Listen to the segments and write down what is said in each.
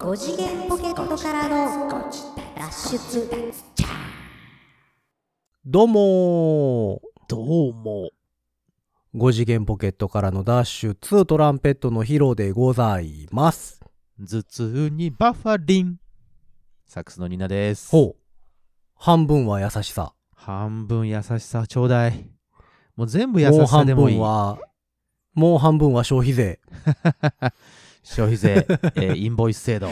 5次元ポケットからの脱出どうもどうも。5次元ポケットからのダッシュ2トランペットのヒロでございます。頭痛にバファリン。サックスのニナです。ほう。半分は優しさ。半分優しさちょうだい。もう全部優しさ半でもいい分。は、もう半分は消費税。消費税、えーインボイス制度。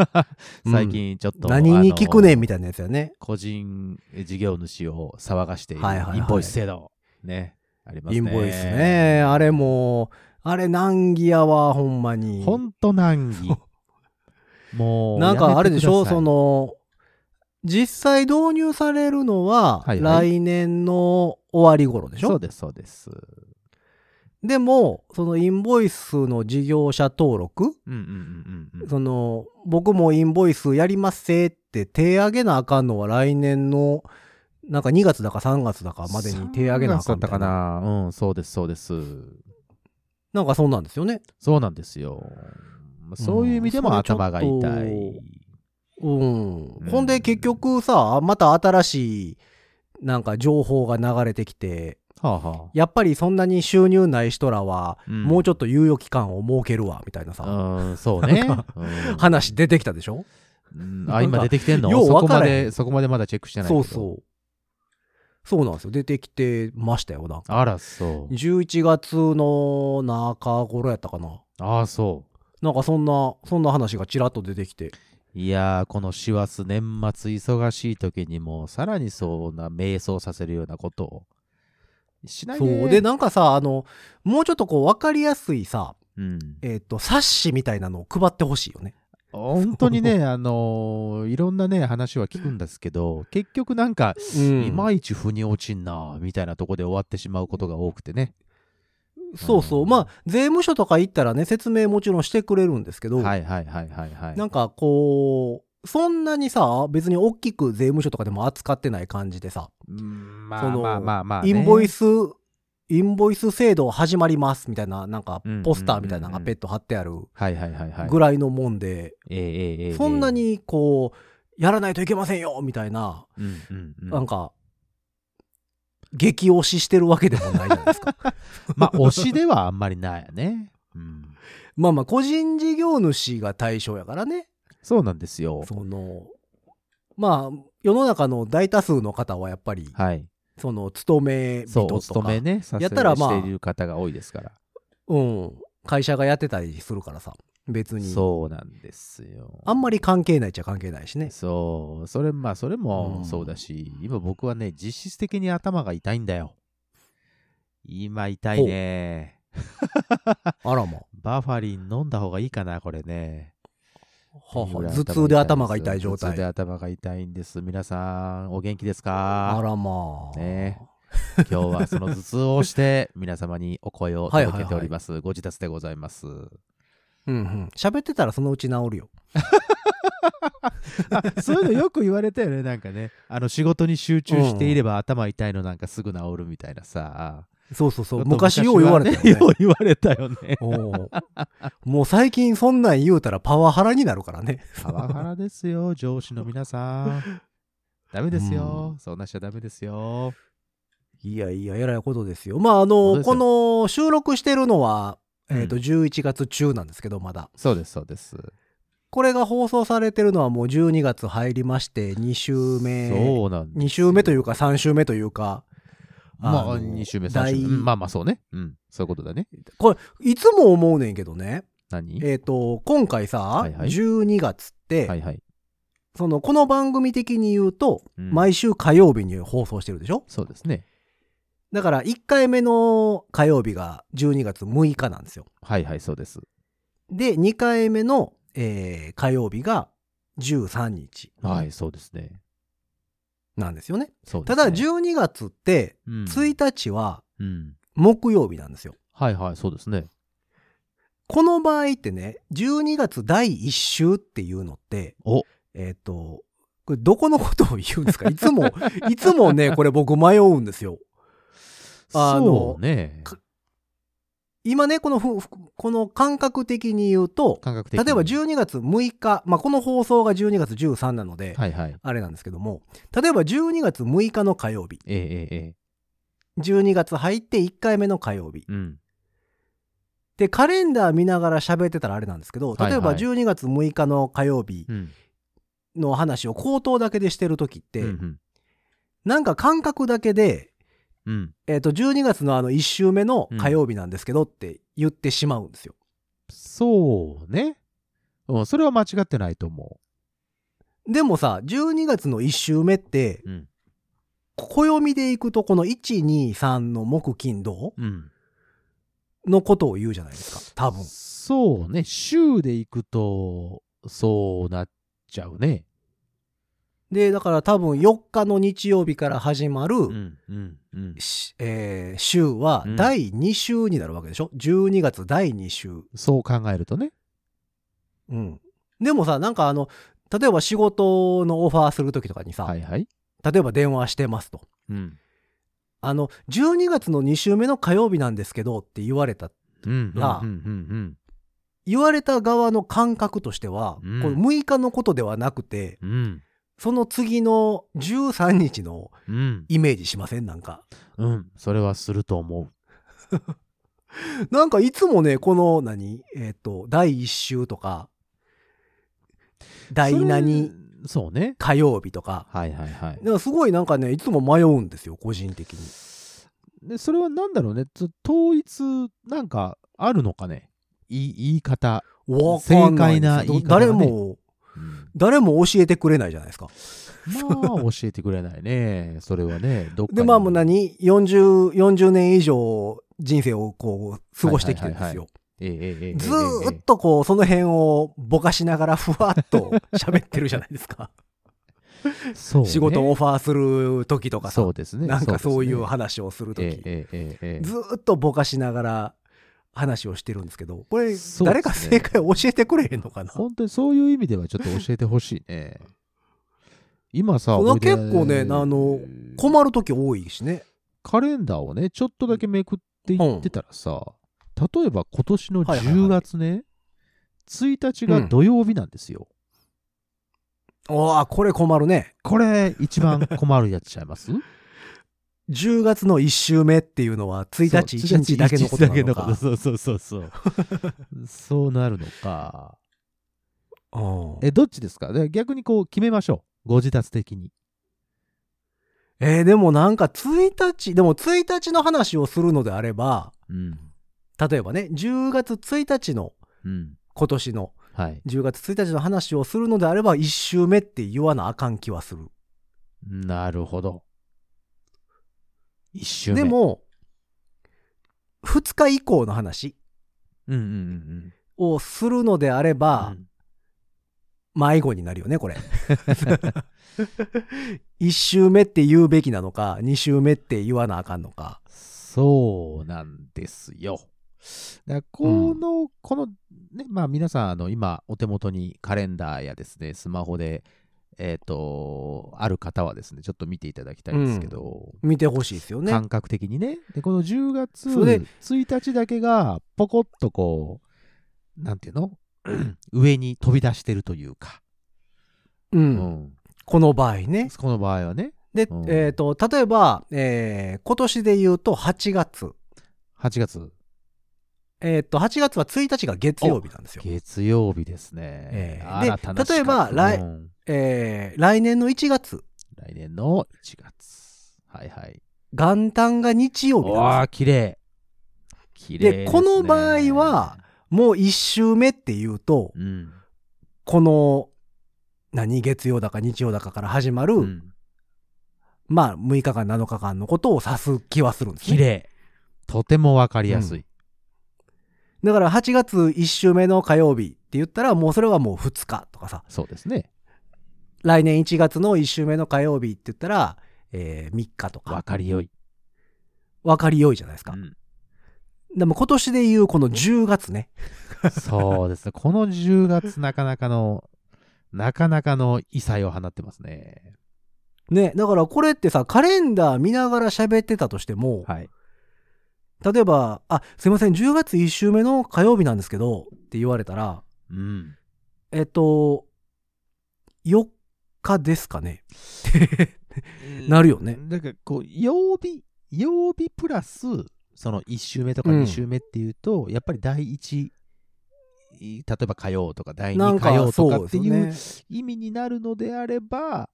最近ちょっと、何に聞くねんみたいなやつやね。個人事業主を騒がしているはいはいはいインボイス制度。ね。ありますね。インボイスね。あれもう、あれ難儀やわ、ほんまに。ほんと難儀。もう、なんかあれでしょ？そ、の、実際導入されるのは、はいはい来年の終わり頃でしょ？そうです、そうです。でも、そのインボイスの事業者登録。その、僕もインボイスやりますせって手挙げなあかんのは来年の、なんか2月だか3月だかまでに手挙げなあかん3月だったかな。うん、そうです、そうです。なんかそうなんですよね。そうなんですよ。そういう意味でも頭が痛い。うん。うんほんで結局さ、また新しい、なんか情報が流れてきて、はあはやっぱりそんなに収入ない人らは、あ。んもうちょっと猶予期間を設けるわ、みたいなさ、うん、そうね。話出てきたでしょ？うんあ、今出てきてんの？ようそこ分からへんまで、そこまでまだチェックしてない。そうそう。そうなんですよ。出てきてましたよ、なんか。あら、そう。11月の中頃やったかな。ああ、そなんかそんな、そんな話がちらっと出てきて。う。いやー、この師走年末忙しい時にも、さらにそんな迷走させるようなことをしないそで。う。で、なんかさ、あの、もうちょっとこう分かりやすいさ、うん。えっ、と、冊子みたいなのを配ってほしいよね。本当にね、あのーいろんなね、話は聞くんですけど、結局なんか、うんいまいち腑に落ちんな、みたいなとこで終わってしまうことが多くてね。そうそう。うんまあ、税務署とか行ったらね、説明もちろんしてくれるんですけど、はいはいはいはいはい。なんかこう、そんなにさ、別に大きく税務署とかでも扱ってない感じでさ、うんまそのあまあまあまあ、ね。インボイス、インボイス制度始まりますみたいな、なんかうんポスターみたいなのがペット貼ってある。ぐらいのもんで、そんな、にこう、やらないといけませんよみたいな、うんうんうんなんか、激推ししてるわけでもないじゃないですか。まあ、推しではあんまりないよね。うん。まあまあ、個人事業主が対象やからね。そうなんですよ。その、まあ、世の中の大多数の方はやっぱり、はい。その、勤め人とか、勤めね、やったらまあしている方が多いですから。うん、会社がやってたりするからさ、別に。そうなんですよ。あんまり関係ないっちゃ関係ないしね。そう、それ、まあ、それうんもそうだし、今僕はね、実質的に頭が痛いんだよ。今痛いね。あらま。バファリン飲んだ方がいいかな、これね。頭痛で頭が痛い状頭痛で態。頭が痛いんです。皆さん、お元気ですあからまあ。ね今日はその頭痛をして、皆様にお声を届けております。ご自宅でございます。うんうん。喋ってたらそのうち治るよ。あそういうのよく言われたよね、なんかね。あの、仕事に集中していれば頭痛いのなんかすぐ治るみたいなさ。そうそうそう。昔よう言われたよね。よう言われたよね。もう最近そんなん言うたらパワハラになるからね。パワハラですよ、上司の皆さん。ダメですよ。そんなしちゃダメですよ。いやいや、えらいことですよ。まあ、あの、この収録してるのは、えっ、と、うん11月中なんですけど、まだ。そうです、そうです。これが放送されてるのはもう12月入りまして、2週目。そうなんですよ2週目というか3週目というか。まあ、の2週目、3第週目。うんまあまあ、そうね。うん、そういうことだね。これ、いつも思うねんけどね。何？えっ、と、今回さ、はいはい12月って、はいはい。その、この番組的に言うと、うん毎週火曜日に放送してるでしょ？そうですね。だから、1回目の火曜日が12月6日なんですよ。はいはい、そうです。で、2回目の、えー火曜日が13日はい、そうですね。なんですよね。ねただ、12月って、うん1日はうん。木曜日なんですよ。はいはい、そうですね。この場合ってね、12月第1週っていうのって、おえっ、と、これどこのことを言うんですか？いつも、いつもね、これ僕迷うんですよ。あのね。か今ね、このふ、ふこの感覚的に言うと、感覚的に。例えば12月6日、まあ、この放送が12月13なので、はいはい。あれなんですけども、例えば12月6日の火曜日、えええええ12月入って1回目の火曜日。え。うん。で、カレンダー見ながら喋ってたらあれなんですけど、例えば12月6日の火曜日うん。の話を口頭だけでしてる時って、うんうんなんか感覚だけで、うん。えっ、と、12月のあの1週目の火曜日なんですけどって言ってしまうんですよ。そうね。うん、それは間違ってないと思でもさ、12月の1週目って、う。うん。暦でいくとこの1、2、3の木、金、土うん。のことを言うじゃないですか。多分。そうね。週で行くと、そうなっちゃうね。で、だから多分4日の日曜日から始まる、うん。うん。うん。しえー週はうん第2週になるわけでしょ、12月第2週。そう考えるとね。うん。でもさ、なんかあの、例えば仕事のオファーするときとかにさ、はいはい。例えば電話してますと。うん。あの、12月の2週目の火曜日なんですけどって言われた。うん。がうん。うん。言われた側の感覚としては、うんこれ6日のことではなくて、うん。うん。その次の13日のうん。イメージしません？なんか。うん。それはすると思う。なんかいつもね、この何、えっ、と、第1週とか、第何？それそうね。火曜日とか、はいはいはいだ。からすごいなんかね、いつも迷うんですよ、個人的に。で、それはなんだろうね。つ統一、なんか、あるのかね？い言い方。わかんない正解な言い方がね誰も、うん誰も教えてくれないじゃないですか。まあ、教えてくれないね。それはね、どっかで、まあもう何 ?40、40年以上人生をこう、過ごしてきてるんですよ。ずっとこう、その辺をぼかしながらふわっと喋ってるじゃないですか。そうね、仕事をオファーする時とかさそうです、ね、なんかそういう話をする時、ねえーえーえー、ずっとぼかしながら話をしてるんですけど、これ、誰か正解教えてくれへんのかな？本当にそういう意味ではちょっと教えてほしいね。今さ、そうほいで結構ねあの困る時多いしね。カレンダーをね、ちょっとだけめくっていってたらさ、例えば今年のはいはいはい10月ね、1日が土曜日なんですよ。ああ、これ困るね。これ、一番困るやつちゃいます？10月の1週目っていうのは1日1日だけのことなのか。そうそうそうそう。そうなるのか。うんえ、どっちですか？で逆にこう決めましょう。ご自達的に。えーでもなんか1日、でも1日の話をするのであれば、うん。例えばね、10月1日のうん。今年のはい。10月1日の話をするのであれば1週目って言わなあかん気はする。なるほど。一周目。で、も、2日以降の話うんうんうんをするのであれうば、ん。迷子になるよね、これ。1週目って言うべきなのか、2週目って言わなあかんのか。そうなんですよ。だこの、この、ね、まあ皆さん、あの、今、お手元にカレンダーやですね、スマホで、えっ、と、ある方はですね、ちょっと見ていただきたいんですけど、見てほしいですよね。感覚的にね。で、この10月それで1日だけが、ポコッとこう、なんていうの？上に飛び出してるというか、う。うんん。この場合ね。この場合はね、で、うんえっ、と、例えば、えー今年で言うと8月。8月、えっ、と、8月は1日が月曜日なんですよ。月曜日ですね。ええ新たなで例えば来うんえー来年の1月、来年の1月。はいはい。元旦が日曜日わなんあ、綺麗。綺で麗で。この場合は。もう1週目っていうと、うん。この、何、月曜だか日曜だかから始まる、うんまあ、6日間、7日間のことを指す気はするんですね。綺麗。とてもわかりやすい。だから8月1週目の火曜日って言ったら、もうそれはもう2日とかさ、そうですね。来年1月の1週目の火曜日って言ったら、え3日とか。わかりよい。わかりよいじゃないですか。うんでも今年で言うこの10月ね。そうですね。この10月、なかなかの、なかなかの異彩を放ってますね。ね、だからこれってさ、カレンダー見ながら喋ってたとしても、はい。例えば、あ、すいません、10月1週目の火曜日なんですけど、って言われたら、うん。えっと、4日ですかね。なるよね。だからこう曜日曜日プラスその1週目とかうん2週目っていうと、やっぱり第1例えば火曜とか第2なんか火曜とかっていう意味になるのであれば、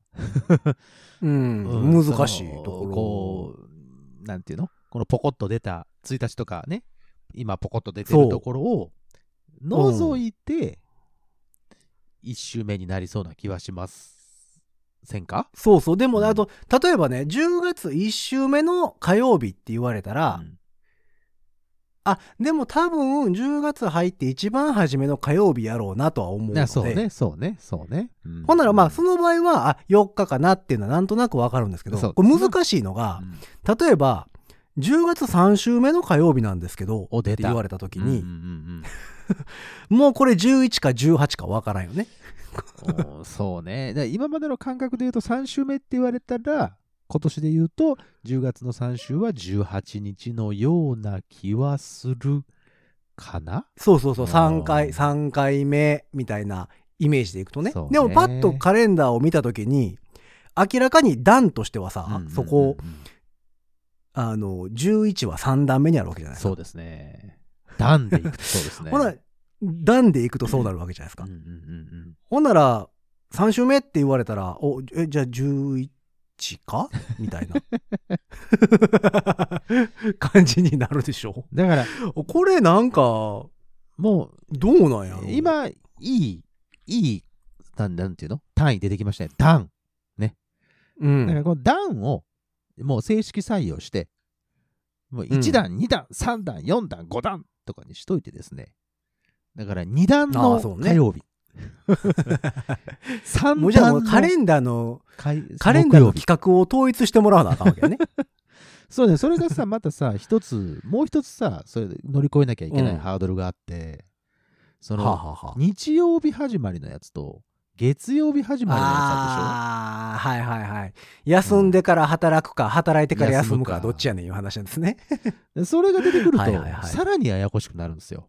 うん、うん難しいところ。こうなんていうの？このポコッと出た1日とかね今ポコッと出てるところを除いて1週目になりそうな気はしますせんか？そうそう。でも、うん。あと、例えばね、10月1週目の火曜日って言われたら、うん。あ、でも多分10月入って一番初めの火曜日やろうなとは思うので。あそうねそうねそうね、うん。ほんならまあ、その場合は、あ、4日かなっていうのはなんとなくわかるんですけど、これ難しいのがう、ん。例えば、10月3週目の火曜日なんですけど、お出た。って言われた時に、うんうんうん もうこれ11か18かわからんよね。そうね。今までの感覚で言うと3週目って言われたら、今年で言うと10月の3週は18日のような気はするかな？そうそうそう、3あ回、ー3回目みたいなイメージでいくとね。ね。でもパッとカレンダーを見た時に、明らかに段としてはさ、うんうんうんそこ、あの、11は3段目にあるわけじゃないですか。そうですね。段でいくと そうですね。ほな、段でいくとそうなるわけじゃないですか。うんうんうんほんなら、3週目って言われたら、お、え、じゃあ11か？みたいな 感じになるでしょ？うんだから、これなんか、どもうなんやろ？う、今、いい、いい、なんなんていうの？単位出てきましたね。段。うん。だからこの段をもう正式採用して、もううん1段、2段、3段、4段、5段とかにしといてですね。だから2段あの火曜日。3もうじゃあカレンダーの、火カレンダーの企画を統一してもらわなあかんわけよね。そうね、それがさ、またさ、一つ、もう一つさ、それで乗り越えなきゃいけないうんハードルがあって、そはの、あはあはあ日曜日始まりのやつと、月曜日始まりのやああ、はいはいはい。休んでから働くか、働いてから休むか、どっちやねんいう話なんですね。それが出てくると、はいはいはいさらにややこしくなるんですよ。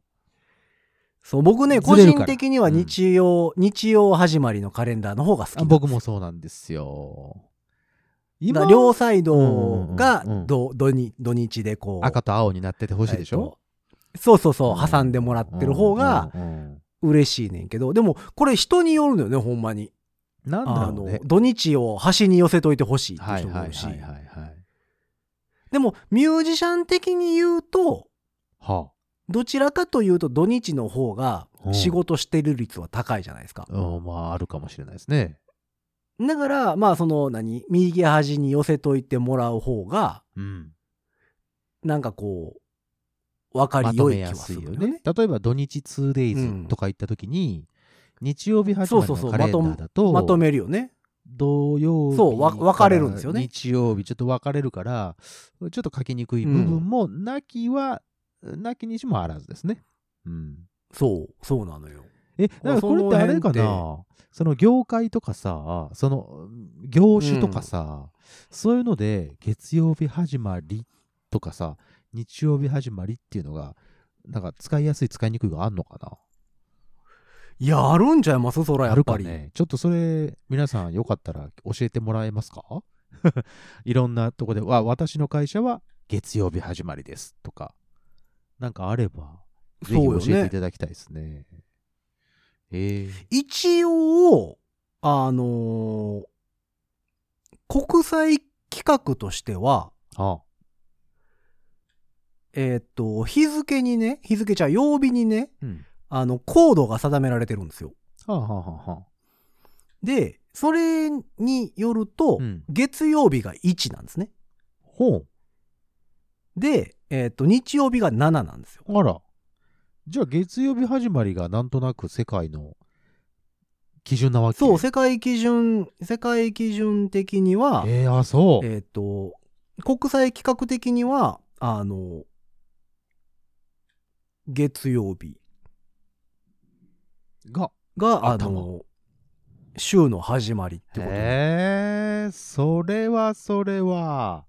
そう、僕ね、個人的には日曜、日曜始まりのカレンダーの方が好き僕もそうなんですよ。だから両サイドうんがうんうんど土日土日でこう。赤と青になっててほしいでしょ、えっとそうそうそう、挟んでもらってる方がうんうんうん嬉しいねんけど、でもこれ人によるのよね、ほんまに。なんだあろうねの、。土日を端に寄せといてほしいって人もいるし。でも、ミュージシャン的に言うと、はどちらかというと土日の方がうん仕事してる率は高いじゃないですかあ、。うん、まああるかもしれないですね。だから、まあその何、右端に寄せといてもらう方が、うん。なんかこう、わかまり良い気はすするよねいよね。。例えば土日 2days とか行った時に、日曜日始まりそうそうそうのカレンダーだと、まとめるよね。土曜日そう分かれるんですよね日曜日ちょっと分かれるから、ちょっと書きにくい部分も、なきは、なきにしもあらずですね。うん。そう、そうなのよ。え、だからこれってあれかな？その業界とかさ、その業種とかさ、そういうので月曜日始まりとかさ、日曜日始まりっていうのが、なんか使いやすい使いにくいがあんのかな？いや、あるんちゃいます？そらやあっぱり。ね。ちょっとそれ、皆さんよかったら教えてもらえますか？いろんなとこで、わ、私の会社は月曜日始まりですとか、なんかあれば、ぜひ教えていただきたいですね。ええ一応、あのー国際企画としては、あえーっと、日付にね、日付じゃ曜日にね、うん。あの、コードが定められてるんですよ。はあ、はあはあはあ、で、それによると、うん月曜日が1なんですね。ほう。で、えーっと、日曜日が7なんですよ。あら。じゃあ月曜日始まりがなんとなく世界の基準なわけ？そう、世界基準、世界基準的には、えー、あ、そう。えーっと、国際規格的には、あの、月曜日が、が、あ頭の、週の始まりってことなんえー、それはそれは、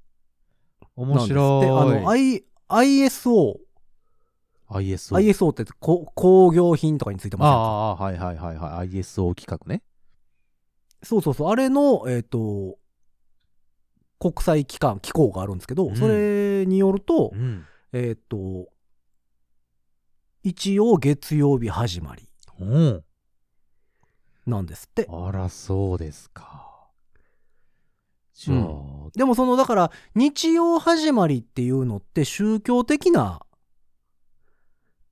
面。白い。あの、アイ、ISO、ISO。ISO ってこ工業品とかについてあますあ、はいはいはいはい。ISO 規格ね。そうそうそう。あれの、えっ、と、国際機関、機構があるんですけど、うんそれによると、うん。えっ、と、一応月曜日始まりうん。なんですって。あら、そうですか。じゃあ、でもその、だから、日曜始まりっていうのって宗教的な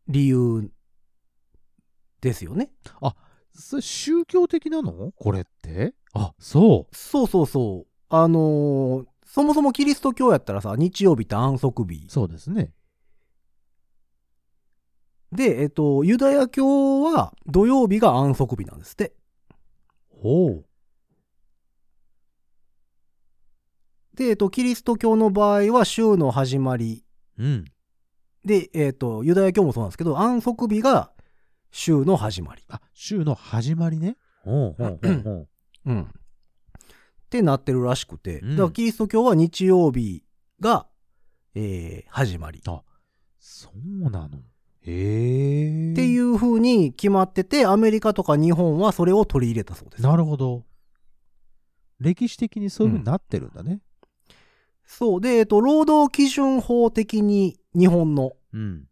理由ですよね。それ宗教的なの？これって？あ、そそうそうそう。あのーそもそもキリスト教やったらさ、日曜日って安息日う。。そうですね。で、えっと、ユダヤ教は土曜日が安息日なんですって。ほう。で、えっと、キリスト教の場合は週の始まり。うん。で、えっと、ユダヤ教もそうなんですけど、安息日が週の始まり。あ、週の始まりね。ほうほうほうほう。うん。ってなってるらしくて、うんだからキリスト教は日曜日が、えー始まり。っそうなの。へえ。。ていうう風に決まってて、アメリカとか日本はそれを取り入れたそうです。なるほど。歴史的にそういうふうになってるんだね。そう。で、えっと、労働基準法的に日本の、うん。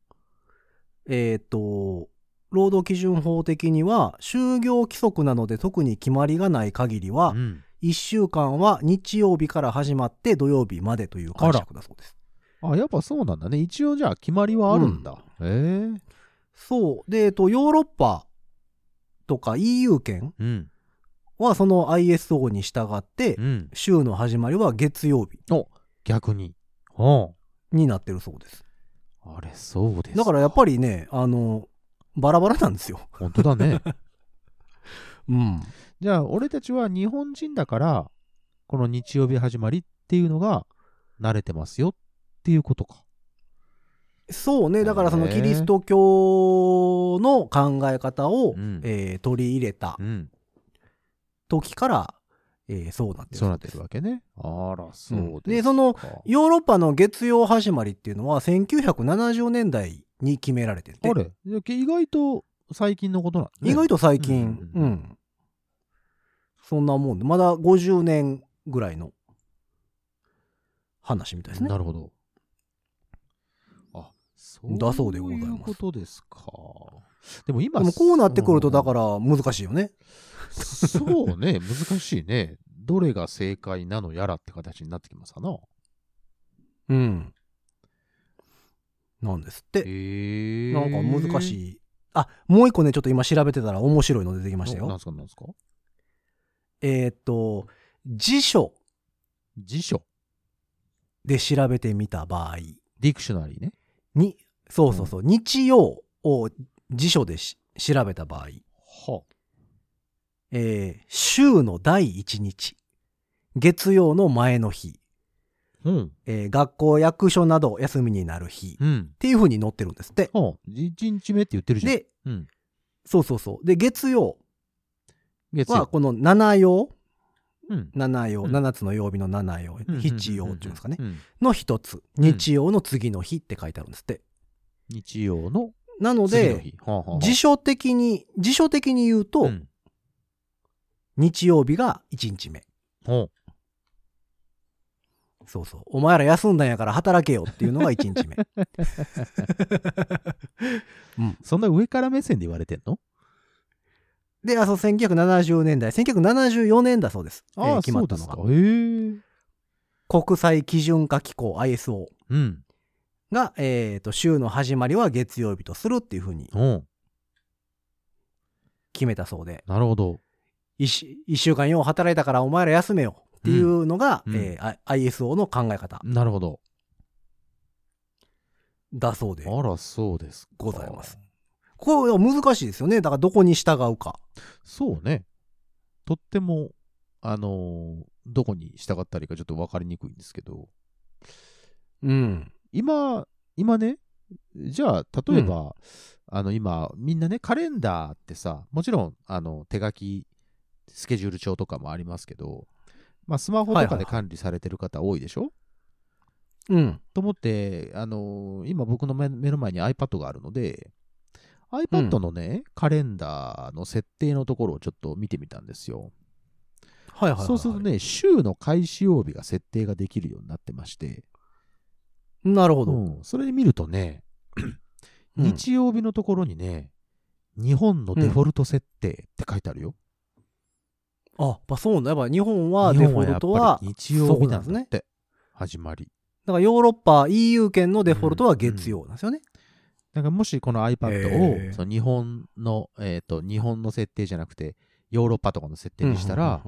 えっと、労働基準法的には、就業規則なので特に決まりがない限りはう、ん。1週間は日曜日から始まって土曜日までという解釈だそうです。あ、やっぱそうなんだね。一応じゃあ決まりはあるんだ。へえ。そう。で、えっと、ヨーロッパとか EU 圏うん。はその ISO に従ってう、ん。週の始まりは月曜日逆に。はになってるそうです。あ。あれ、そうですだからやっぱり。りね、あの、バラバラなんですよ。本当だね。うん。じゃあ、俺たちは日本人だから、この日曜日始まりっていうのが慣れてますよっていうことか。そうね。だからそのキリスト教の考え方を、うんえー取り入れたうん。時から、えーそうなってるそうなってるわけね。あら、そうですか。でそのヨーロッパの月曜始まりっていうのは1970年代に決められててあれ？意外と最近のことなんだね。意外と最近、うんうんそんなもんでまだ50年ぐらいの話みたいですねなるほど。あ、そうだそうでございますいうことですか。でも今、でもこうなってくるとだから難しいよねそうね、難しいね。どれが正解なのやらって形になってきますかな。うんなんですってへえ。なんか難いしいあもう一個ねちょっと今調べてたら面白いの出てきましたよなんすか、なんすか？えーっと辞書辞書。で調べてみた場合ディクショナリーね。にそうそうそう、日曜を辞書でし調べた場合はえー週の第1日、月曜の前の日、うん。えー学校、役所など休みになる日、っうん。ていう風に載ってるんですって。はあ、1日目って言ってるじゃん。で、うん。そうそうそう。で、月曜月曜。はこの七曜、うん。七曜、うん。七つの曜日の七曜、うん七曜っていうんですかね。うん。の一つ、日曜の次の日って書いてあるんですって。日曜のなので、辞書的に、辞書的に言うと、うん。日曜日が1日目。そうそう。お前ら休んだんやから働けよっていうのが1日目。そんな上から目線で言われてんの？で、あ、そう、1970年代、1974年だそうです。えーああ、決まったのが。国際基準化機構 ISO うん。が、えっ、と、週の始まりは月曜日とするっていうふうにうん。決めたそうで、なるほど。一週間よう働いたからお前ら休めよっていうのが、うんえー ISO の考え方なるほど。だそうであら、そうですか。ございます。これは難しいですよね。だからどこに従うか。そうね。とっても、あのーどこに従ったらいいかちょっと分かりにくいんですけど、うん。今、今ね、じゃあ、例えば、あの、今、みんなね、カレンダーってさ、もちろん、あの、手書き、スケジュール帳とかもありますけど、まあ、スマホとかではいはいはい管理されてる方多いでしょ、うん。と思って、あのー今僕の目目の前に iPad があるので、iPad のね、カレンダーの設定のところをちょっと見てみたんですよ。はいはいはいはい。そうするとね、週の開始曜日が設定ができるようになってまして、なるほど。うん、それで見るとね、うん日曜日のところにね、日本のデフォルト設定って書いてあるよ。あ、やっぱそうなんだ。やっぱ日本は日デフォルトは、り日曜日なんですだって、始まり。だからヨーロッパ EU 圏のデフォルトは月曜なんですよね。だからもしこの iPad をその日本の、えっ、と、日本の設定じゃなくて、ヨーロッパとかの設定にしたら、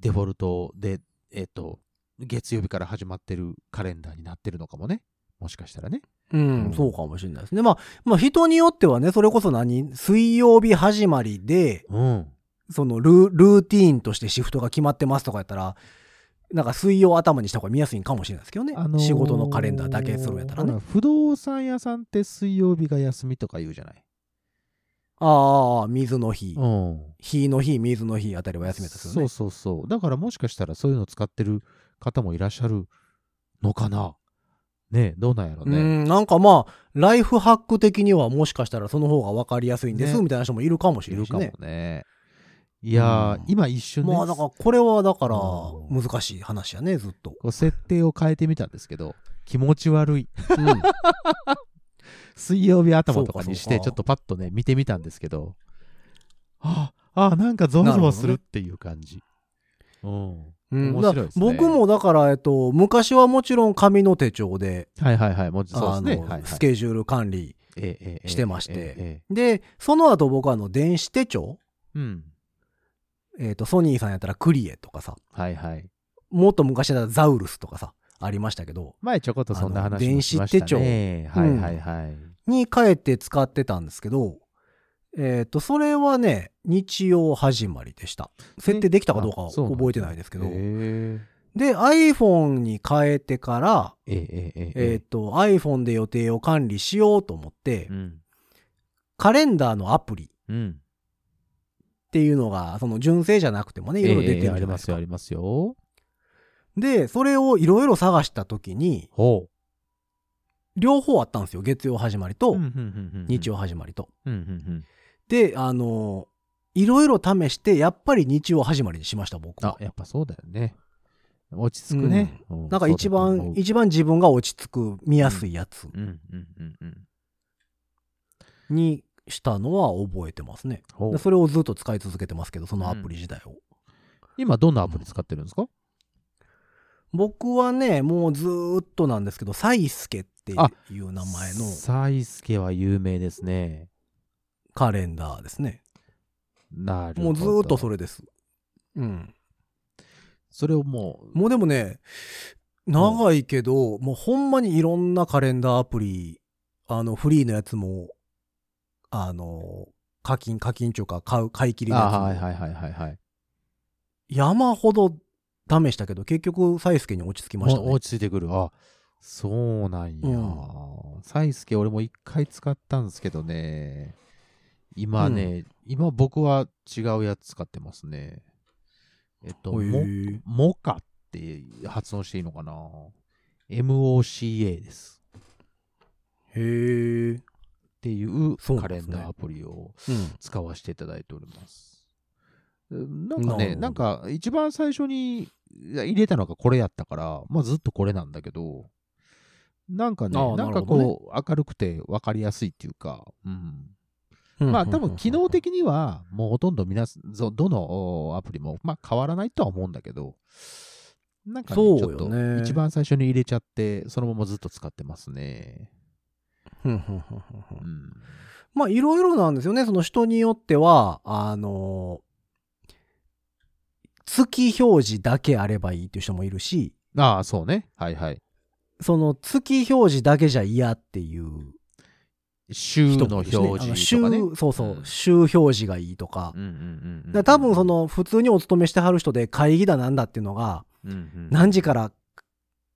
デフォルトで、えっ、と、月曜日から始まってるカレンダーになってるのかもね。もしかしたらね。うん、うんそうかもしれないですね。まあ、まあ人によってはね、それこそ何？水曜日始まりで、うん。そのルルーティーンとしてシフトが決まってますとかやったら、なんか水曜頭にした方が見やすいんかもしれないですけどね。あのー仕事のカレンダーだけするんやったらねほ。不動産屋さんって水曜日が休みとか言うじゃない？ああ、水の日。うん。日の日、水の日あたりは休みですよね。そうそうそう。だからもしかしたらそういうの使ってる方もいらっしゃるのかな？ねえどうなんやろうね。ん、なんかまあ、ライフハック的にはもしかしたらその方が分かりやすいんです、ねみたいな人もいるかもしいるかもれないしね。ね。いやー、うん今一瞬ね、まあ、だからこれはだからうん難しい話やね、ずっと。こう設定を変えてみたんですけど、気持ち悪い。うん 水曜日頭とかにして、ちょっとパッとね、見てみたんですけど、ああ、なんかゾワゾワするっていう感じ。うん。うん面白いですねだ僕もだから、えっと、昔はもちろん紙の手帳で、はいはいはい。もうそうあですね。のはいはいスケジュール管理。してましてえええで、その後僕はあの、電子手帳えうん。えっと、ソニーさんやったらクリエとかさ、はいはい。もっと昔だったらザウルスとかさ、ありましたけど、前ちょこっとそんな話もしましたね。電子手帳はいはいはい。に変えて使ってたんですけど、えっと、それはね、日曜始まりでした。設定できたかどうかはあそうなんだ覚えてないですけど。えで、iPhone に変えてから、ええええええっと、iPhone で予定を管理しようと思って、うん。カレンダーのアプリうん。っていうのが、その純正じゃなくてもね、いろいろ出てるじゃないですか。ええありますよ、ありますよ。で、それをいろいろ探したときに、ほ両方あったんですよ。月曜始まりと、日曜始まりと。で、あの、いろいろ試して、やっぱり日曜始まりにしました、僕はあ、。やっぱそうだよね。落ち着くね。うなんか一番、一番自分が落ち着く、見やすいやつ。にしたのは覚えてますね。ほうでそれをずっと使い続けてますけど、そのアプリ自体を。今どんなアプリ使ってるんですか？僕はね、もうずーっとなんですけど、サイスケっていう名前のサイスケは有名ですね。カレンダーですね。なるほど。もうずーっとそれです。うん。それをもう、もうでもね、長いけど、もうほんまにいろんなカレンダーアプリ、あの、フリーのやつも、あの、課金、課金中か買う、買い切りのやつはいはいはいはいはい。山ほど試したけど、結局、サイスケに落ち着きましたね。お落ち着いてくる。あ、そうなんや。うサイスケ俺も一回使ったんですけどね。今ね、今僕は違うやつ使ってますね。えっと、モカって発音していいのかな ?MOCA です。へえ。っていうカレンダーアプリをうん。使わせていただいております。なんかね、なんか一番最初に入れたのがこれやったから、まあずっとこれなんだけど、なんかね、なんかこう明るくて分かりやすいっていうか、うん。まあ多分機能的にはもうほとんど皆さん、ぞどのおアプリもまあ変わらないとは思うんだけど、なんかね、ちょっと一番最初に入れちゃって、そのままずっと使ってますね。まあ、いろいろなんですよね。その人によっては、あの、月表示だけあればいいっていう人もいるし、ああ、そうね。はいはい。その月表示だけじゃ嫌っていう週人の表示とかね。週そうそう、うん週表示がいいとか。うんうんうん多分その普通にお勤めしてはる人で会議だなんだっていうのが、うんうん、何時から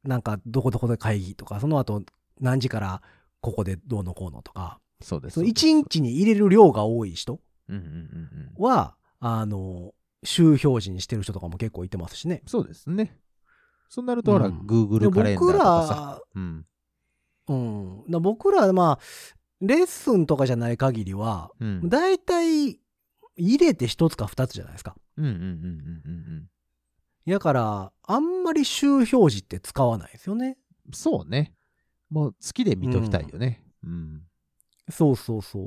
なんかどこどこで会議とか、その後何時からここでどうのこうのとか、そうです。そのそうです1日に入れる量が多い人うんうんうんうん。は、あの、週表示にしてる人とかも結構いてますしね。そうですね。そうなると、ほら、うん Google でカレンダーと僕かさ。ら、うん。うん。だ僕ら、まあ、レッスンとかじゃない限りは、うん。だいたい入れて一つか二つじゃないですか。うんうんうんうんうんだから、あんまり週表示って使わないですよね。うん。そうね。もう月で見ときたいよね。うん。そうそうそう。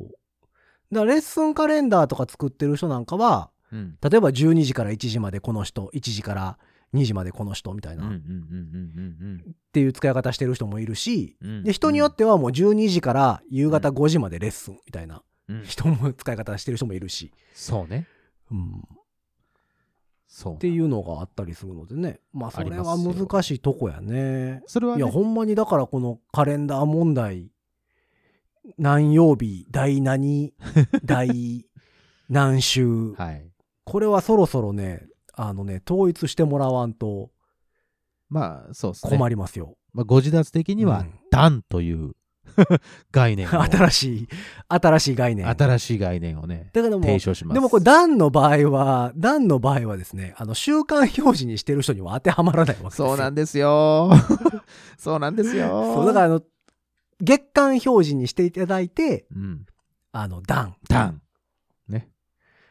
だからレッスンカレンダーとか作ってる人なんかは、うん。例えば12時から1時までこの人、1時から2時までこの人みたいな、っうんうんうんうんていう使い方してる人もいるし、うんうん。で、人によってはもう12時から夕方5時までレッスンみたいなうん人も使い方してる人もいるし、そうね。うん。っていうのがあったりするのでね。まあそれは難しいとこやね。それはいねや、ほんまにだからこのカレンダー問題、何曜日、第何、第何週、はい。これはそろそろね、あのね、統一してもらわんとまあ、そうですね。困りますよ。まあ、ご自立的にはうん、段という 概念を、新しい、新しい概念。新しい概念をね、だけども、提唱します。でもこれ、段の場合は、段の場合はですね、あの、週間表示にしてる人には当てはまらないわけですよ。そうなんですよ。そうなんですよ。そう、だからあの、月間表示にしていただいて、うん。あの、段。段。ね。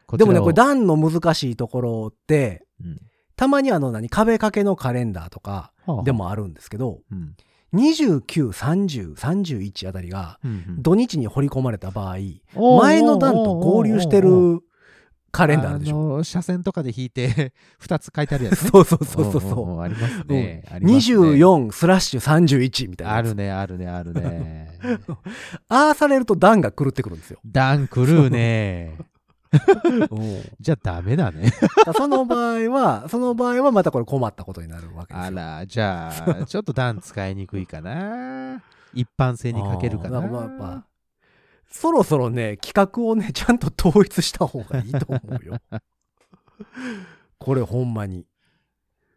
こでもね、これ段の難しいところって、うんたまにあの、何、壁掛けのカレンダーとかはあはあでもあるんですけど、うん29、30、31あたりが、うんうん土日に掘り込まれた場合、おー前の段と合流してるカレンダーあるでしょ。車線とかで引いて 2つ書いてあるやつね。そうそうそうそうそうおありますう。ね。ね24スラッシュ31みたいな。あるね、あるね、あるね。ああされると段が狂ってくるんですよ。段狂うね。うん じゃあダメだね。その場合は、その場合はまたこれ困ったことになるわけですよ。あら、じゃあ、ちょっと段使いにくいかな。一般性に欠けるかな。まあやっぱそろそろね、企画をね、ちゃんと統一した方がいいと思うよ。これほんまに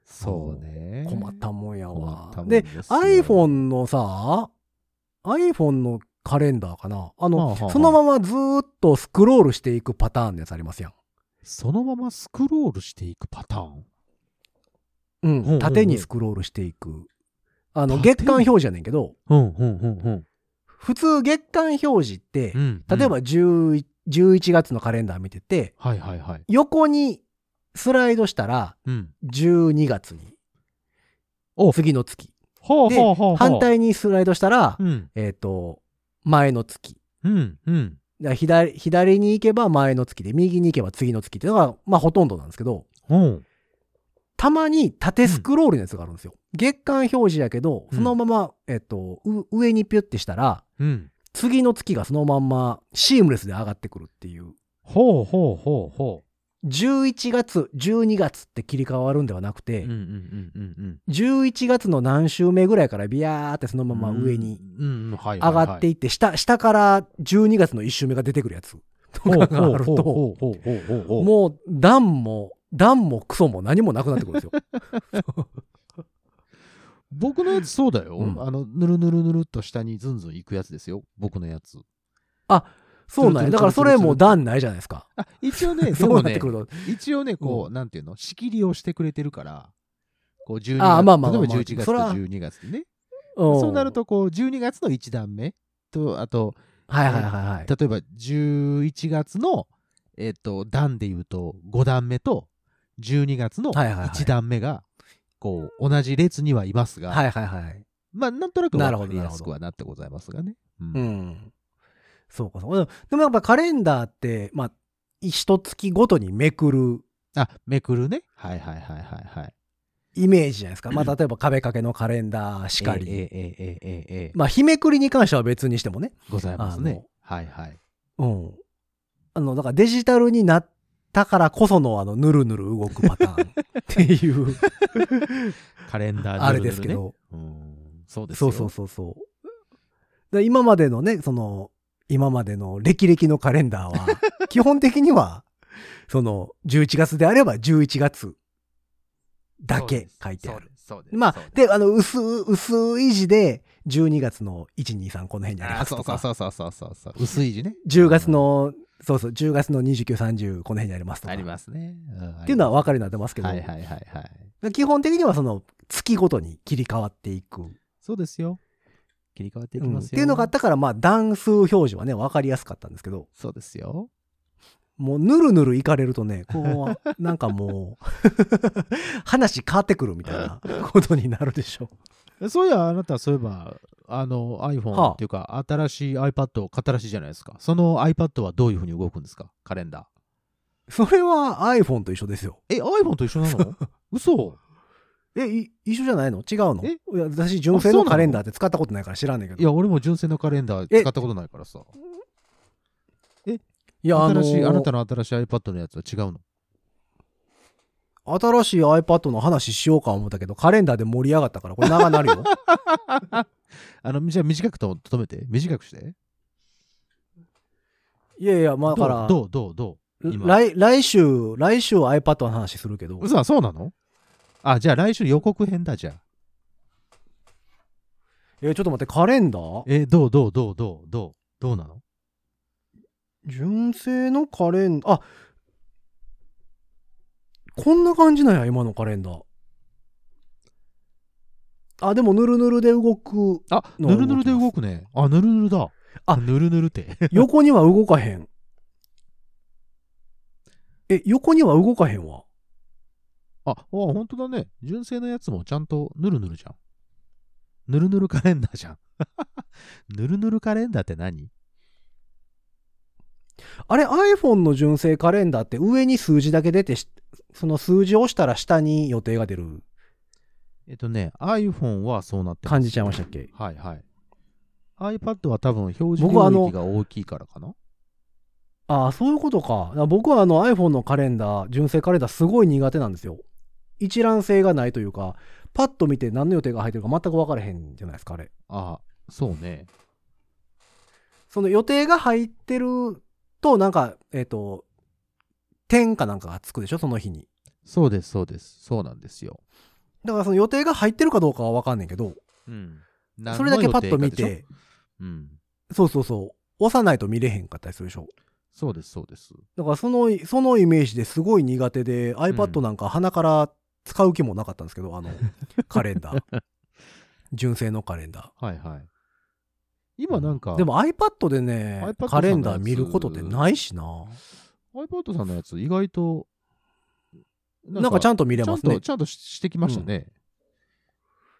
そうね。困ったもんや困わで、で iPhone のさ、iPhone のカレンダーかなあの、はあはあはあそのままずーっとスクロールしていくパターンのやつありますやん。そのままスクロールしていくパターン？ううん縦にスクロールしていく。あの、月間表示やねんけど。普通月間表示ってう、ん例えば、10 11月のカレンダー見てて、はいはいはい。横にスライドしたらうん。12月に、お次の月。で。反対にスライドしたら、うん。えっ、と、前の月。うん。うん。左左に行けば前の月で、右に行けば次の月っていうのが、まあほとんどなんですけど、うん。たまに縦スクロールのやつがあるんですよ。月間表示やけど、うんそのまま、えっと、う上にピュッてしたら、うん。次の月がそのまんまシームレスで上がってくるっていう。ほうほうほうほ11月、12月って切り替わるんではなくて、う。うんうんうんうんうん。11月の何週目ぐらいからビヤーってそのまま上に。上がっていって、下、下から12月の1週目が出てくるやつとかがあると。もう段も、段もクソも何もなくなってくるんですよ。僕のやつそうだよ。うんあの、ぬるぬるぬるっと下にずんずん行くやつですよ。僕のやつ。そうなんや。だからそれもう段ないじゃないですか。あ、一応ね、でそうなってく、ると。一応ね、こう、うなんていうの、仕切りをしてくれてるから、こう、12月、あまあまあまあまあ例えば11月とそら12月でね。んそうなる。と、こう、12月の1段目と、あと、はいはいはいはい。例えば11月の、えっ、と、段で言うと5段目と、12月のはいはいはい1段目が、こう、同じ列にはいますが、はいはいはい。まあ、なんとなくな分かりやるほどなるほどすくはなってございますがね。うんうん。そうか、そうでもやっぱカレンダーって、まあ、一月ごとにめくる。あ、めくるね。はいはいはいはいはい。イメージじゃないですか。まあ、例えば壁掛けのカレンダーしかり。ええええええまあ、日めくりに関しては別にしてもね。ございますね。はいはい。うん。あの、だからデジタルになったからこその、あの、ぬるぬる動くパターン っていう カレンダー、ね、あれですけど。うん。そうですそうそうそうそう。今までのね、その、今までの歴々のカレンダーは、基本的には、その、11月であれば11月だけ書いてある。。そうです。まあであの、薄、薄い字で、12月の1、2、3この辺にありあますとか、そうそうそうそうそう。薄い字ね。10月の、そうそう、10月の29、30この辺にありますとか。ありますね。っていうのは分かるようになってますけど、はいはいはいはい。で基本的にはその月ごとに切り替わっていく。そうですよ。切り替わっていきうんっますよ。ていうのがあったから、まあ、段数表示はね、分かりやすかったんですけど、そうですよ。もう、ぬるぬるいかれるとね、こう、なんかもう、話変わってくるみたいな ことになるでしょ。そういや、あなた、そういえば、あの、は iPhone あっていうか、新しい iPad を買ったらしいじゃないですか。その iPad はどういうふうに動くんですか？カレンダそれは iPhone と一緒ですよ。ー。え、iPhone と一緒なの？嘘え、い一緒じゃないの？違うの？え？いや私、純正のの？カレンダーって使ったことないから知らんねんけど。いや、俺も純正のカレンダーえ？使ったことないからさ。いや、新しい、ーあなたの新しい iPad のやつは違うの？新しい iPad の話しようか思ったけど、カレンダーで盛り上がったから、これ長なるよ。あの、じゃあ短くと止めて。短くして。いやいや、まあだから、どう？どう？どう？どう？今。来来週、来週 iPad の話するけど、嘘はそうなの？あ、じゃあ来週予告編だ、じゃあ。え、ちょっと待って、カレンダー？え、どうどうどうどうどうどうなの？純正のカレンダー、あ、こんな感じなんや、今のカレンダー。あ、でも、ぬるぬるで動く。あ、のぬるぬるで動くね。あ、ぬるぬるだ。あぬるぬるって。横には動かへん。え、横には動かへんわ。あ、あ、本当だね。純正のやつもちゃんとぬるぬるじゃん。ぬるぬるカレンダーじゃん。ぬるぬるカレンダーって何？あれ iPhone の純正カレンダーって上に数字だけ出てしその数字を押したら下に予定が出るえっとね、iPhone はそうなって感じちゃいましたっけ？はいはい。iPad は多分表示領域が大きいからかなああそういうことか僕はあの iPhone のカレンダー純正カレンダーすごい苦手なんですよ一覧性がないというかパッと見て何の予定が入ってるか全く分からへんじゃないですかあれあ、そうね。その予定が入ってるとなんかえっ、と点かなんかがつくでしょその日にそうです、そうです。そうなんですよ。だからその予定が入ってるかどうかは分かんねんけどうん。それだけパッと見。てうん。そうそうそう押さないと見れへんかったりするでしょ？そうです、そうです。だからそのそのイメージですごい苦手で iPad なんか鼻から使う気もなかったんですけど、あの カレンダー。純正のカレンダはいはい。今なんか、ーでも iPad でねカレンダー見ることってないしな。iPad さんのやつ意外と、なんかちゃんとと見れますね。ちゃんとししてきましたね。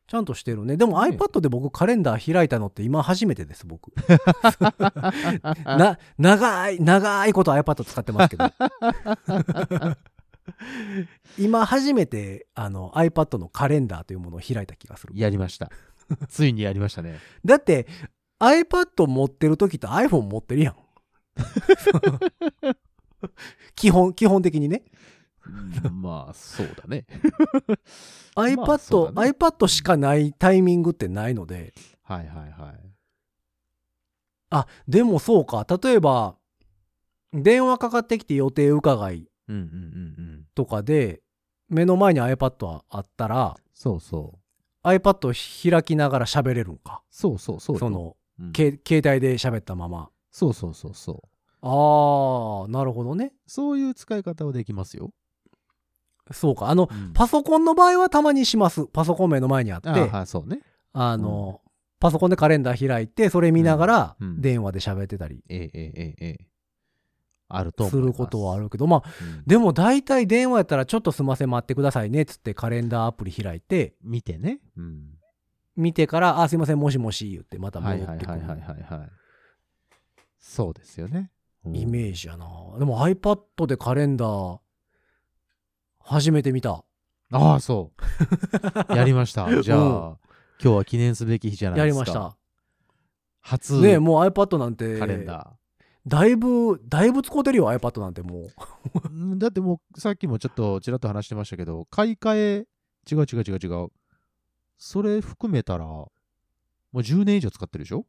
ちゃんとしてるね。でもね。iPad で僕カレンダー開いたのって今初めてです僕。な長い長いこと iPad 使ってますけど 今初めてあの iPad のカレンダーというものを開いた気がするやりました。ついにやりましたね。だって iPad 持ってる時と iPhone 持ってるやん 基本基本的にねうんまあ、そうだね。iPad、まあそうだね iPad しかないタイミングってないのではいはいはい。あでもそうか例えば電話かかってきて予定伺いうんうん。とかで目の前に iPad はあったらそうそう。iPad を開きながら喋れるんか？そうそうそうその、うん、携帯で喋ったまま。そうそうそうそう。ああなるほどね。そういう使い方はできますよ。そうか。あの、うん、パソコンの場合はたまにします。パソコン目の前にあって。あそうね。あの、うん、パソコンでカレンダー開いてそれ見ながら電話で喋ってたり、ええええええ。あるとす。ることはあるけど、まあ、うんでも大体電話やったらちょっとすいません待ってくださいねっつってカレンダーアプリ開いて、見てね。うん。見てから、あ、すいません、もしもし言ってまたはい戻ってくるはいはいはいはいはい。そうですよね。うんイメージやな。でも iPad でカレンダー、初めて見た。ああ、そう。やりました。じゃあ、うん今日は記念すべき日じゃないやですか。りました。初ねもう iPad なんて、カレンダだいぶ、だいぶ使うてるよ、iPad なんてもう。だってもうさっきもちょっとちらっと話してましたけど、買い替え、違う違う違う違う。それ含めたら、もう10年以上使ってるでしょ？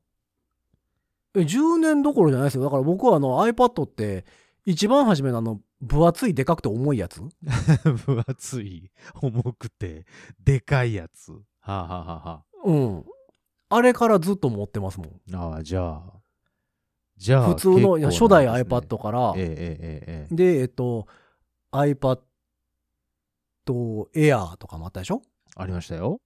え10年どころじゃないですよ。だから僕はあの iPad って、一番初めのあの、分厚いでかくて重いやつ 分厚い、重くて、でかいやつ。はあ、はあはあはうん。あれからずっと持ってますもん。あ、ああ、じゃあ。じゃあ普通の、いや初代 iPad から、ええええ、で、えっと、iPad Air とかもあったでしょ？ありましたよ。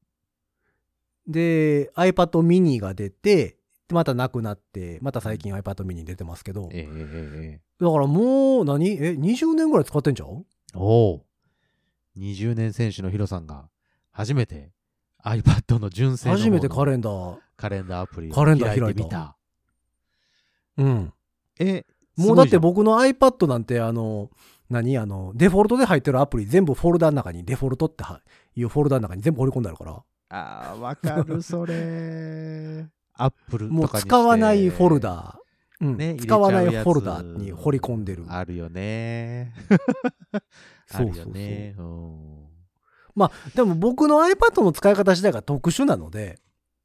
で、iPad mini が出て、またなくなって、また最近 iPad mini 出てますけど、ええだからもう何？え、20年ぐらい使ってんじゃんおお。20年選手のヒロさんが初めて iPad の純正の初めてカレンダー。カレンダーアプリカレンダー開いてみた。うん。え、もうだって僕の iPad なんてあの、何？あの、デフォルトで入ってるアプリ全部フォルダの中に、デフォルトってはいうフォルダの中に全部掘り込んであるから。ああ、わかる、それ。アップルもう使わないフォルダ、うんね、使わないフォルダに掘り込んでる。あるよね。そうそうそうよね。うんでも僕の iPad の使い方自体が特殊なので、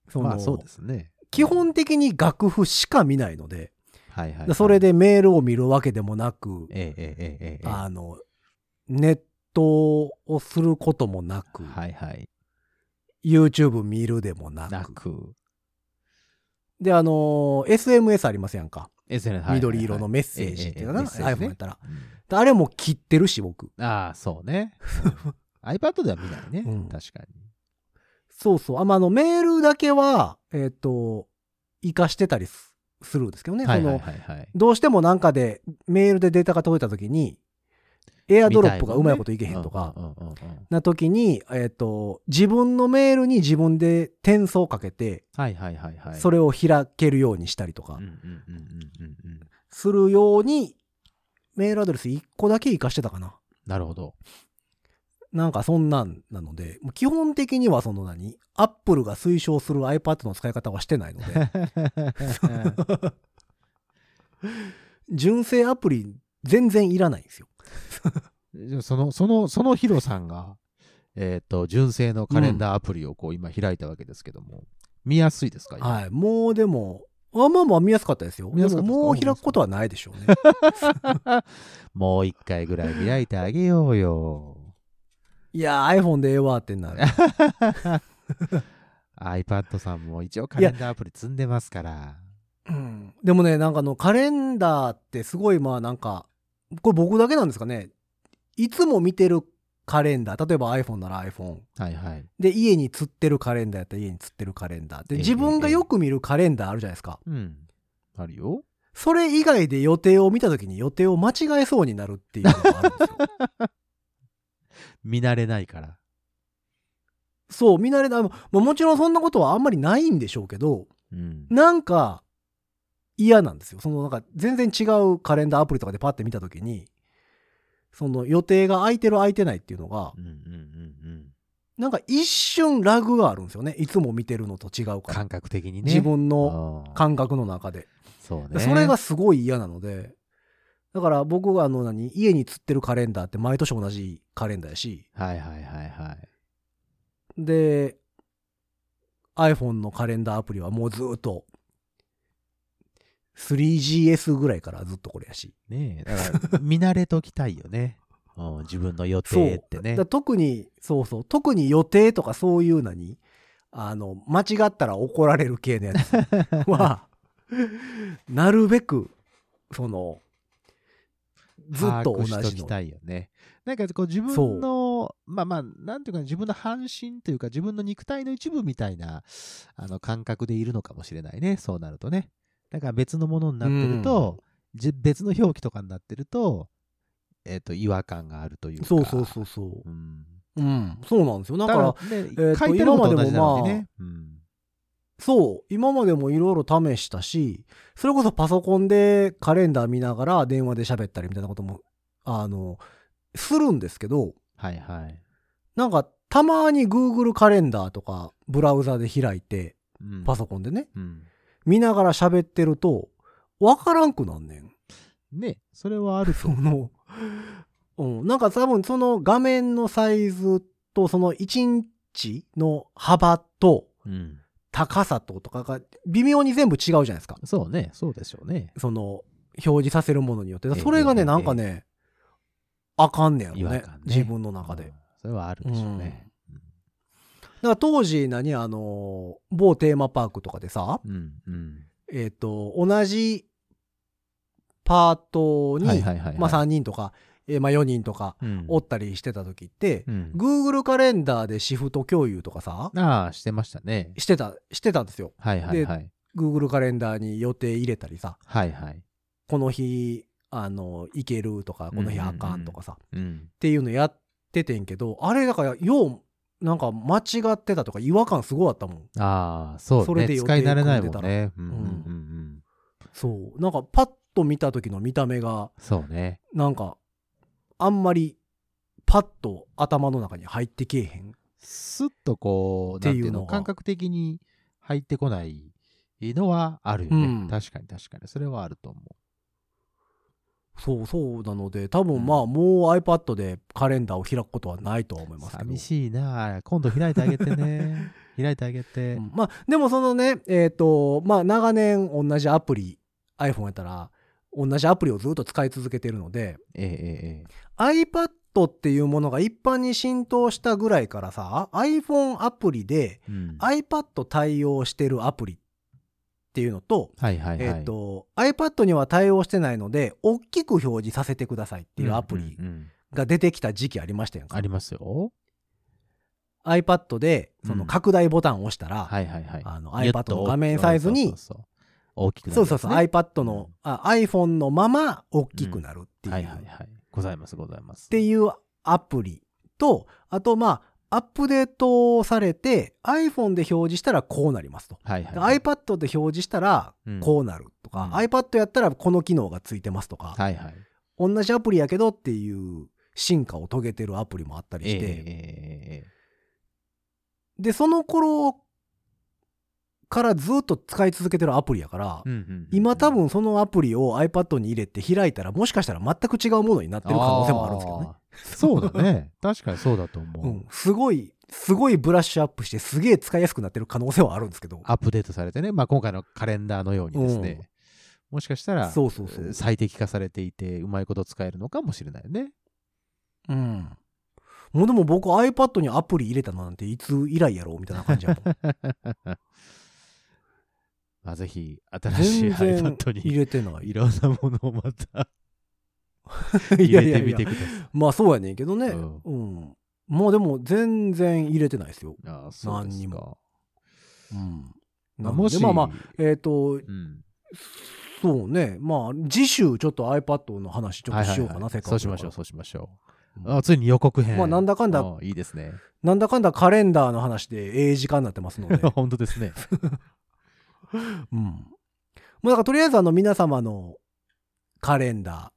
そのまあそうですね。基本的に楽譜しか見ないので、はいはい、それでメールを見るわけでもなく、ええええあのネットをすることもなく、はいはい、YouTube 見るでもなく。であの SMS ありますやんか、SNS 緑色のメッセージっていうのな、iPhone やったら、あれも切ってるし僕。ああそうね。iPad では見ないね、うん、確かに。そうそう。あ,、まあ、のメールだけはえっ、ー、と生かしてたりすするんですけどね。はいはいはいはい。どうしてもなんかで、メールでデータが届いたときに、エアドロップがうまいこといけへんとか、な時に、えっ、と、自分のメールに自分で転送かけて、はいはいはいはい。それを開けるようにしたりとか。するように、メールアドレス1個だけ活かしてたかな。なるほど。なんかそんなんなので、基本的にはその何、アップルが推奨する iPad の使い方はしてないので、純正アプリ全然いらないんですよ。その、その、そのヒロさんが、えっ、と、純正のカレンダーアプリをこう今開いたわけですけども、見やすいですか今？はい。もうでも、あまあまあ見やすかったですよ。見やすかったですか？でももう開くことはないでしょうね。もう一回ぐらい開いてあげようよ。いや、iPhone でええわってなる。iPad さんも一応カレンダーアプリ積んでますから。うんでもね、なんかあのカレンダーってすごいまあなんか、これ僕だけなんですかね。いつも見てるカレンダー、例えば iPhone なら iPhone。はいはい。で、家に釣ってるカレンダーやったら家に釣ってるカレンダー。で、ええ自分がよく見るカレンダーあるじゃないですか。うん。あるよ。それ以外で予定を見たときに予定を間違えそうになるっていうのがあるんですよ。見慣れないから。そう、見慣れない。まあもちろんそんなことはあんまりないんでしょうけど、うん。なんか嫌なんですよ。そのなんか全然違うカレンダーアプリとかでパッて見たときに、その予定が空いてる空いてないっていうのがう、んうんうんうん。なんか一瞬ラグがあるんですよね。いつも見てるのと違うから。感覚的にね。自分のの感覚の中で。そうね。それがすごい嫌なので、だから僕があの何、家に釣ってるカレンダーって毎年同じカレンダーやし、はいはいはいはい。で、iPhone のカレンダーアプリはもうずっと 3GS ぐらいからずっとこれやし。ねえ。だから、見慣れときたいよね。うん、自分の予定ってね。特に、そうそう、特に予定とかそういうのに、あの、間違ったら怒られる系のやつは、なるべく、その、ずっと同じの。きたいよね。なんかこう自分の、まあまあ、なんていうか自分の半身というか自分の肉体の一部みたいなあの感覚でいるのかもしれないね。そうなるとね。だから別のものになってると、じ別の表記とかになってると、えっ、と、違和感があるというか。そうそうそうそう。うん。うん、そうなんですよ。だだか、からら、ねえーと書いてること同じなでもね。うんそう、今までもいろいろ試したし、それこそパソコンでカレンダー見ながら電話で喋ったりみたいなことも、あの、するんですけど、はいはい。なんか、たまに Google カレンダーとか、ブラウザで開いて、うんパソコンでね、うん。見ながら喋ってると、わからんくなんねん。ね、それはあるとそ。の、うん、なんか多分その画面のサイズと、その1インチの幅と、うん。高さととかが微妙に全部違うじゃないですか。そうね、そうでしょうね。その、表示させるものによって。ええそれがね、ええなんかね、あかんねやろねね。自分の中で。うんそれはあるでしょうね。だから当時何あの、某テーマパークとかでさ、うん。うん。えっ、と、同じパートに、はいはいはいはいまあ3人とかえーまあ、4人とかうんおったりしてた時って、うん Google カレンダーでシフト共有とかさああ、してましたね。してたしてたんですよはいはいはい。Google カレンダーに予定入れたりさはいはい。この日あの行けるとかこの日あかんとかさ、うん。っていうのやっててんけどあれだからようなんか間違ってたとか違和感すごかったもんああ、そうね。それで使い慣れないも組んね。うんうんうんうんうん。そうなんかパッと見た時の見た目がそうね。なんかあんまりパッと頭の中に入ってけえへんスッとこう、っていうの感覚的に入ってこないのはあるよね。うん確かに確かに。それはあると思う。そうそうなので多分うんまあもう iPad でカレンダーを開くことはないとは思いますけど寂しいな今度開いてあげてね。開いてあげて。うんまあでもそのねえっ、とまあ長年同じアプリ iPhone やったら同じアプリをずっと使い続けてるのでえええええ iPad っていうものが一般に浸透したぐらいからさ iPhone アプリでえうん。iPad 対応してるアプリっていうのと,、はいはいはい。えっ、と iPad には対応してないので大きく表示させてくださいっていうアプリうんうんうんが出てきた時期ありましたやんか、ありますよ。iPad でその拡大ボタンを押したら、はいはいはい。あの iPad との画面サイズに大きくなる、そうそうそう、はい iPad の、あ iPhone のまま大きくなるっていう、はいはい。ございますございます。っていうアプリとあとまあアップデートされて iPhone で表示したらこうなりますと、はいはいはい。iPad で表示したらうんこうなるとか、うん iPad やったらこの機能がついてますとか、はいはい。同じアプリやけどっていう進化を遂げてるアプリもあったりして、えええええでその頃からずっと使い続けてるアプリやから、えうんうんうん。今多分そのアプリを iPad に入れて開いたらもしかしたら全く違うものになってる可能性もあるんですけどね。そうだね。確かにそうだと思う。うん、すごいすごいブラッシュアップしてすげえ使いやすくなってる可能性はあるんですけど。アップデートされてね、まあ、今回のカレンダーのようにですね、もしかしたらそうそうそう。最適化されていてうまいこと使えるのかもしれないよね。うん。もうでも僕 iPad にアプリ入れたのなんていつ以来やろうみたいな感じやもん まあ、ぜひ新しい iPad 入にれてない。いろんなものをまた い入れてみやいや。いやてください。まあそうやねんけどね。ううん、まあでも全然入れてないですよ、ああそうですか。何にも。うん、まあ、もし、まあまあえっ、とうん、そうね。まあ次週ちょっと iPad の話ちょっとしようかな、はいはいはい。せっかくそうしましょう、そうしましょう。うん。あついに予告編。まあなんだかんだあいいですね。らなんだかんだカレンダーの話でええ時間になってますので。本当ですね。うん。まあ、だからとりあえずあの皆様のカレンダー、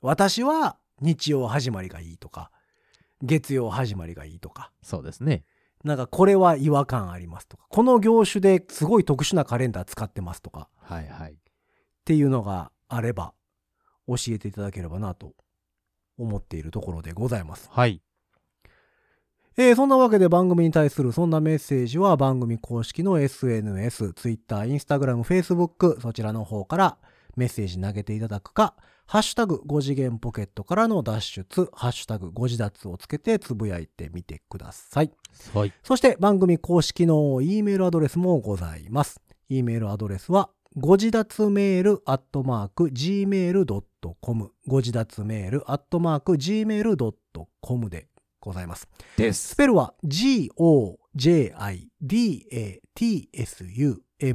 私は日曜始まりがいいとか、月曜始まりがいいとか、そうですね。なんかこれは違和感ありますとか、この業種ですごい特殊なカレンダー使ってますとかはいはい。っていうのがあれば教えていただければなと思っているところでございます。はい。えーそんなわけで番組に対するそんなメッセージは番組公式の SNS、Twitter、Instagram、Facebook そちらの方からメッセージ投げていただくか、ハッシュタグ5次元ポケットからの脱出、ハッシュタグ5次脱をつけてつぶやいてみてください。はい。そして番組公式の E メールアドレスもございます。E メールアドレスはご自立メールアットマーク gmail.com ご自立メールアットマーク gmail.com でございます。です。スペルは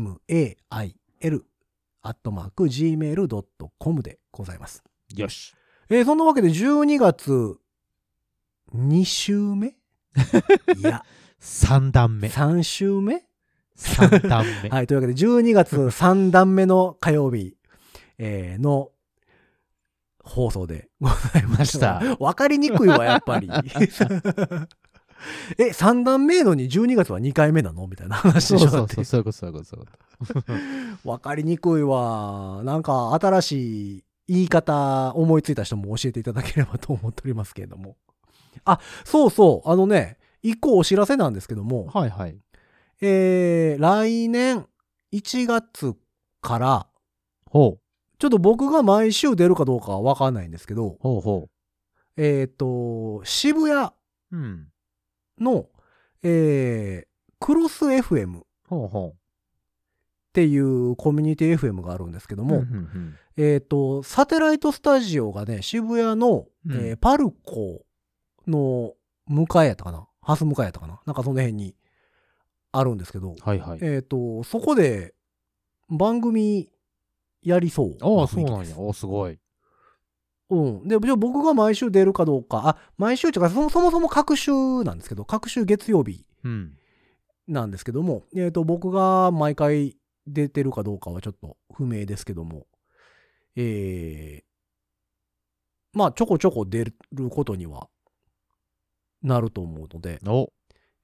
g-o-j-i-d-a-t-s-u-m-a-i-l アットマーク gmail.com でございます。よし。えーそんなわけで12月2週目？いや、3段目。3週目？3段目。はい、というわけで12月3段目の火曜日、えーの放送でございました。わかりにくいわ、やっぱり。え、3段目のに12月は2回目なの？みたいな話でしょそうそう、そうそういうこと、そういうこと。わかりにくいわ。なんか新しい言い方思いついた人も教えていただければと思っておりますけれども。あ、そうそう。あのね、一個お知らせなんですけども、はいはい。えー、来年1月から、ほう。ちょっと僕が毎週出るかどうかはわかんないんですけど、ほうほえっ、と、渋谷う。うん。の、えー、クロス FM っほうほていうコミュニティ FM があるんですけどう。も、うんんえっ、と、サテライトスタジオがね、渋谷の、うんえーパルコの向かいやったかな？ハス向かいやったかな？なんかその辺にあるんですけど、はいはい。えっ、と、そこで番組やりそうああ、なそうなんや。おすごい。うん。で、じゃあ僕が毎週出るかどうか、あ、毎週っていうか、そもそも各週なんですけど、各週月曜日うん。なんですけども、えっ、と、僕が毎回出てるかどうかはちょっと不明ですけども、えー、まあ、ちょこちょこ出ることにはなると思うので、お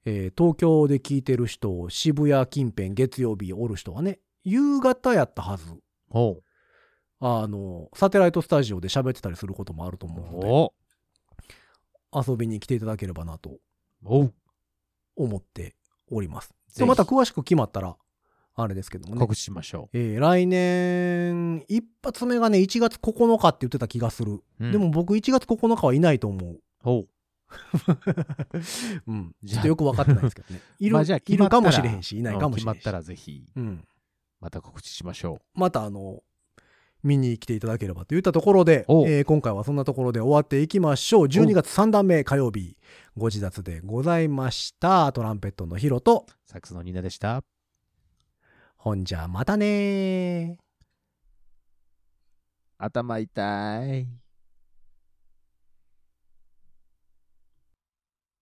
えー東京で聞いてる人、渋谷近辺月曜日おる人はね、夕方やったはず。おあの、サテライトスタジオで喋ってたりすることもあると思うので、お遊びに来ていただければなとお思っております。でまた詳しく決まったら、あれですけどもね。告知しましょえー来年、一発目がね、1月9日って言ってた気がする。う。うんでも、僕1月9日はいないと思う。おう うん。ちょっとよく分かってないですけどね。いる,、まあじゃあいるかもしれへんし、いないかもしれへんし。決まったらぜひ、うん。また告知しましょまた、あの、見に来ていただければといったところで、おえー今回はそんなところで終わっていきましょう。12月3段目火曜日、ご自立でございました。トランペットのヒロと、う。サックスのニーナでした。ほんじゃまたねー。頭痛い。